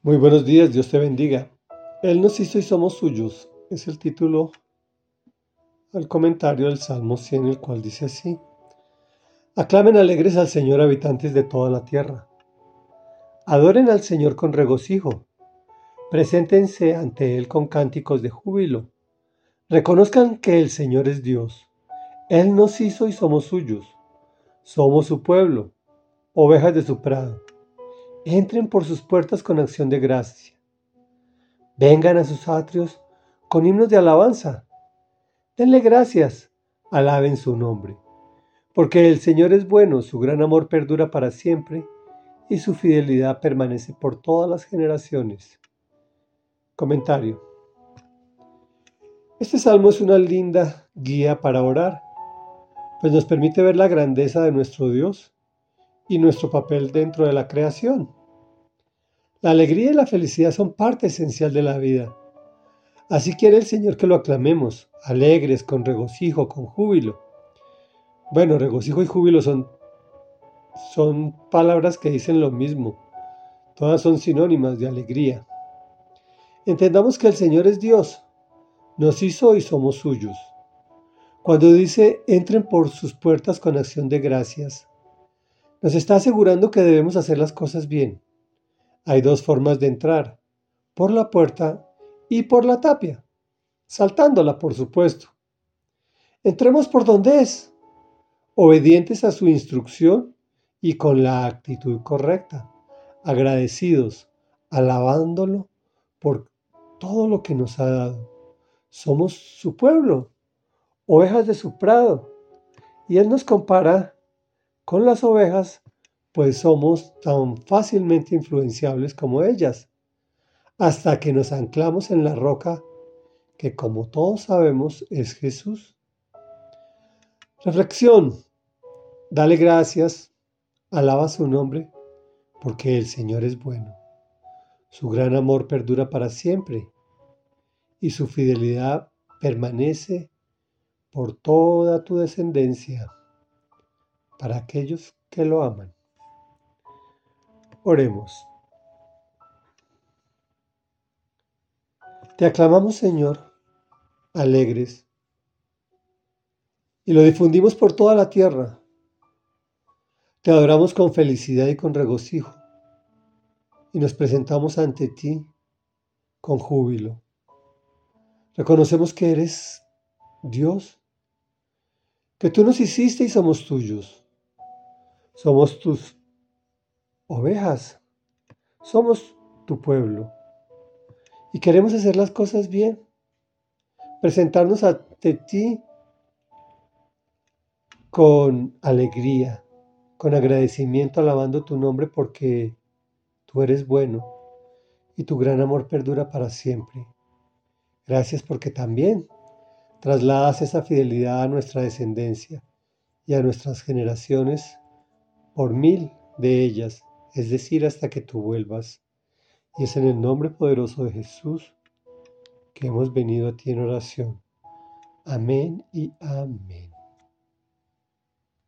Muy buenos días, Dios te bendiga. Él nos hizo y somos suyos. Es el título al comentario del Salmo 100, el cual dice así. Aclamen alegres al Señor habitantes de toda la tierra. Adoren al Señor con regocijo. Preséntense ante Él con cánticos de júbilo. Reconozcan que el Señor es Dios. Él nos hizo y somos suyos. Somos su pueblo, ovejas de su prado entren por sus puertas con acción de gracia. Vengan a sus atrios con himnos de alabanza. Denle gracias, alaben su nombre. Porque el Señor es bueno, su gran amor perdura para siempre y su fidelidad permanece por todas las generaciones. Comentario. Este salmo es una linda guía para orar, pues nos permite ver la grandeza de nuestro Dios y nuestro papel dentro de la creación. La alegría y la felicidad son parte esencial de la vida. Así quiere el Señor que lo aclamemos, alegres, con regocijo, con júbilo. Bueno, regocijo y júbilo son, son palabras que dicen lo mismo. Todas son sinónimas de alegría. Entendamos que el Señor es Dios. Nos hizo y somos suyos. Cuando dice entren por sus puertas con acción de gracias, nos está asegurando que debemos hacer las cosas bien hay dos formas de entrar, por la puerta y por la tapia, saltándola, por supuesto. Entremos por donde es, obedientes a su instrucción y con la actitud correcta, agradecidos, alabándolo por todo lo que nos ha dado. Somos su pueblo, ovejas de su prado, y Él nos compara con las ovejas pues somos tan fácilmente influenciables como ellas, hasta que nos anclamos en la roca que como todos sabemos es Jesús. Reflexión. Dale gracias, alaba su nombre, porque el Señor es bueno. Su gran amor perdura para siempre y su fidelidad permanece por toda tu descendencia, para aquellos que lo aman. Oremos. Te aclamamos, Señor, alegres, y lo difundimos por toda la tierra. Te adoramos con felicidad y con regocijo, y nos presentamos ante ti con júbilo. Reconocemos que eres Dios, que tú nos hiciste y somos tuyos. Somos tus ovejas. Somos tu pueblo. Y queremos hacer las cosas bien. Presentarnos ante ti con alegría, con agradecimiento, alabando tu nombre porque tú eres bueno y tu gran amor perdura para siempre. Gracias porque también trasladas esa fidelidad a nuestra descendencia y a nuestras generaciones por mil de ellas es decir, hasta que tú vuelvas. Y es en el nombre poderoso de Jesús que hemos venido a ti en oración. Amén y amén.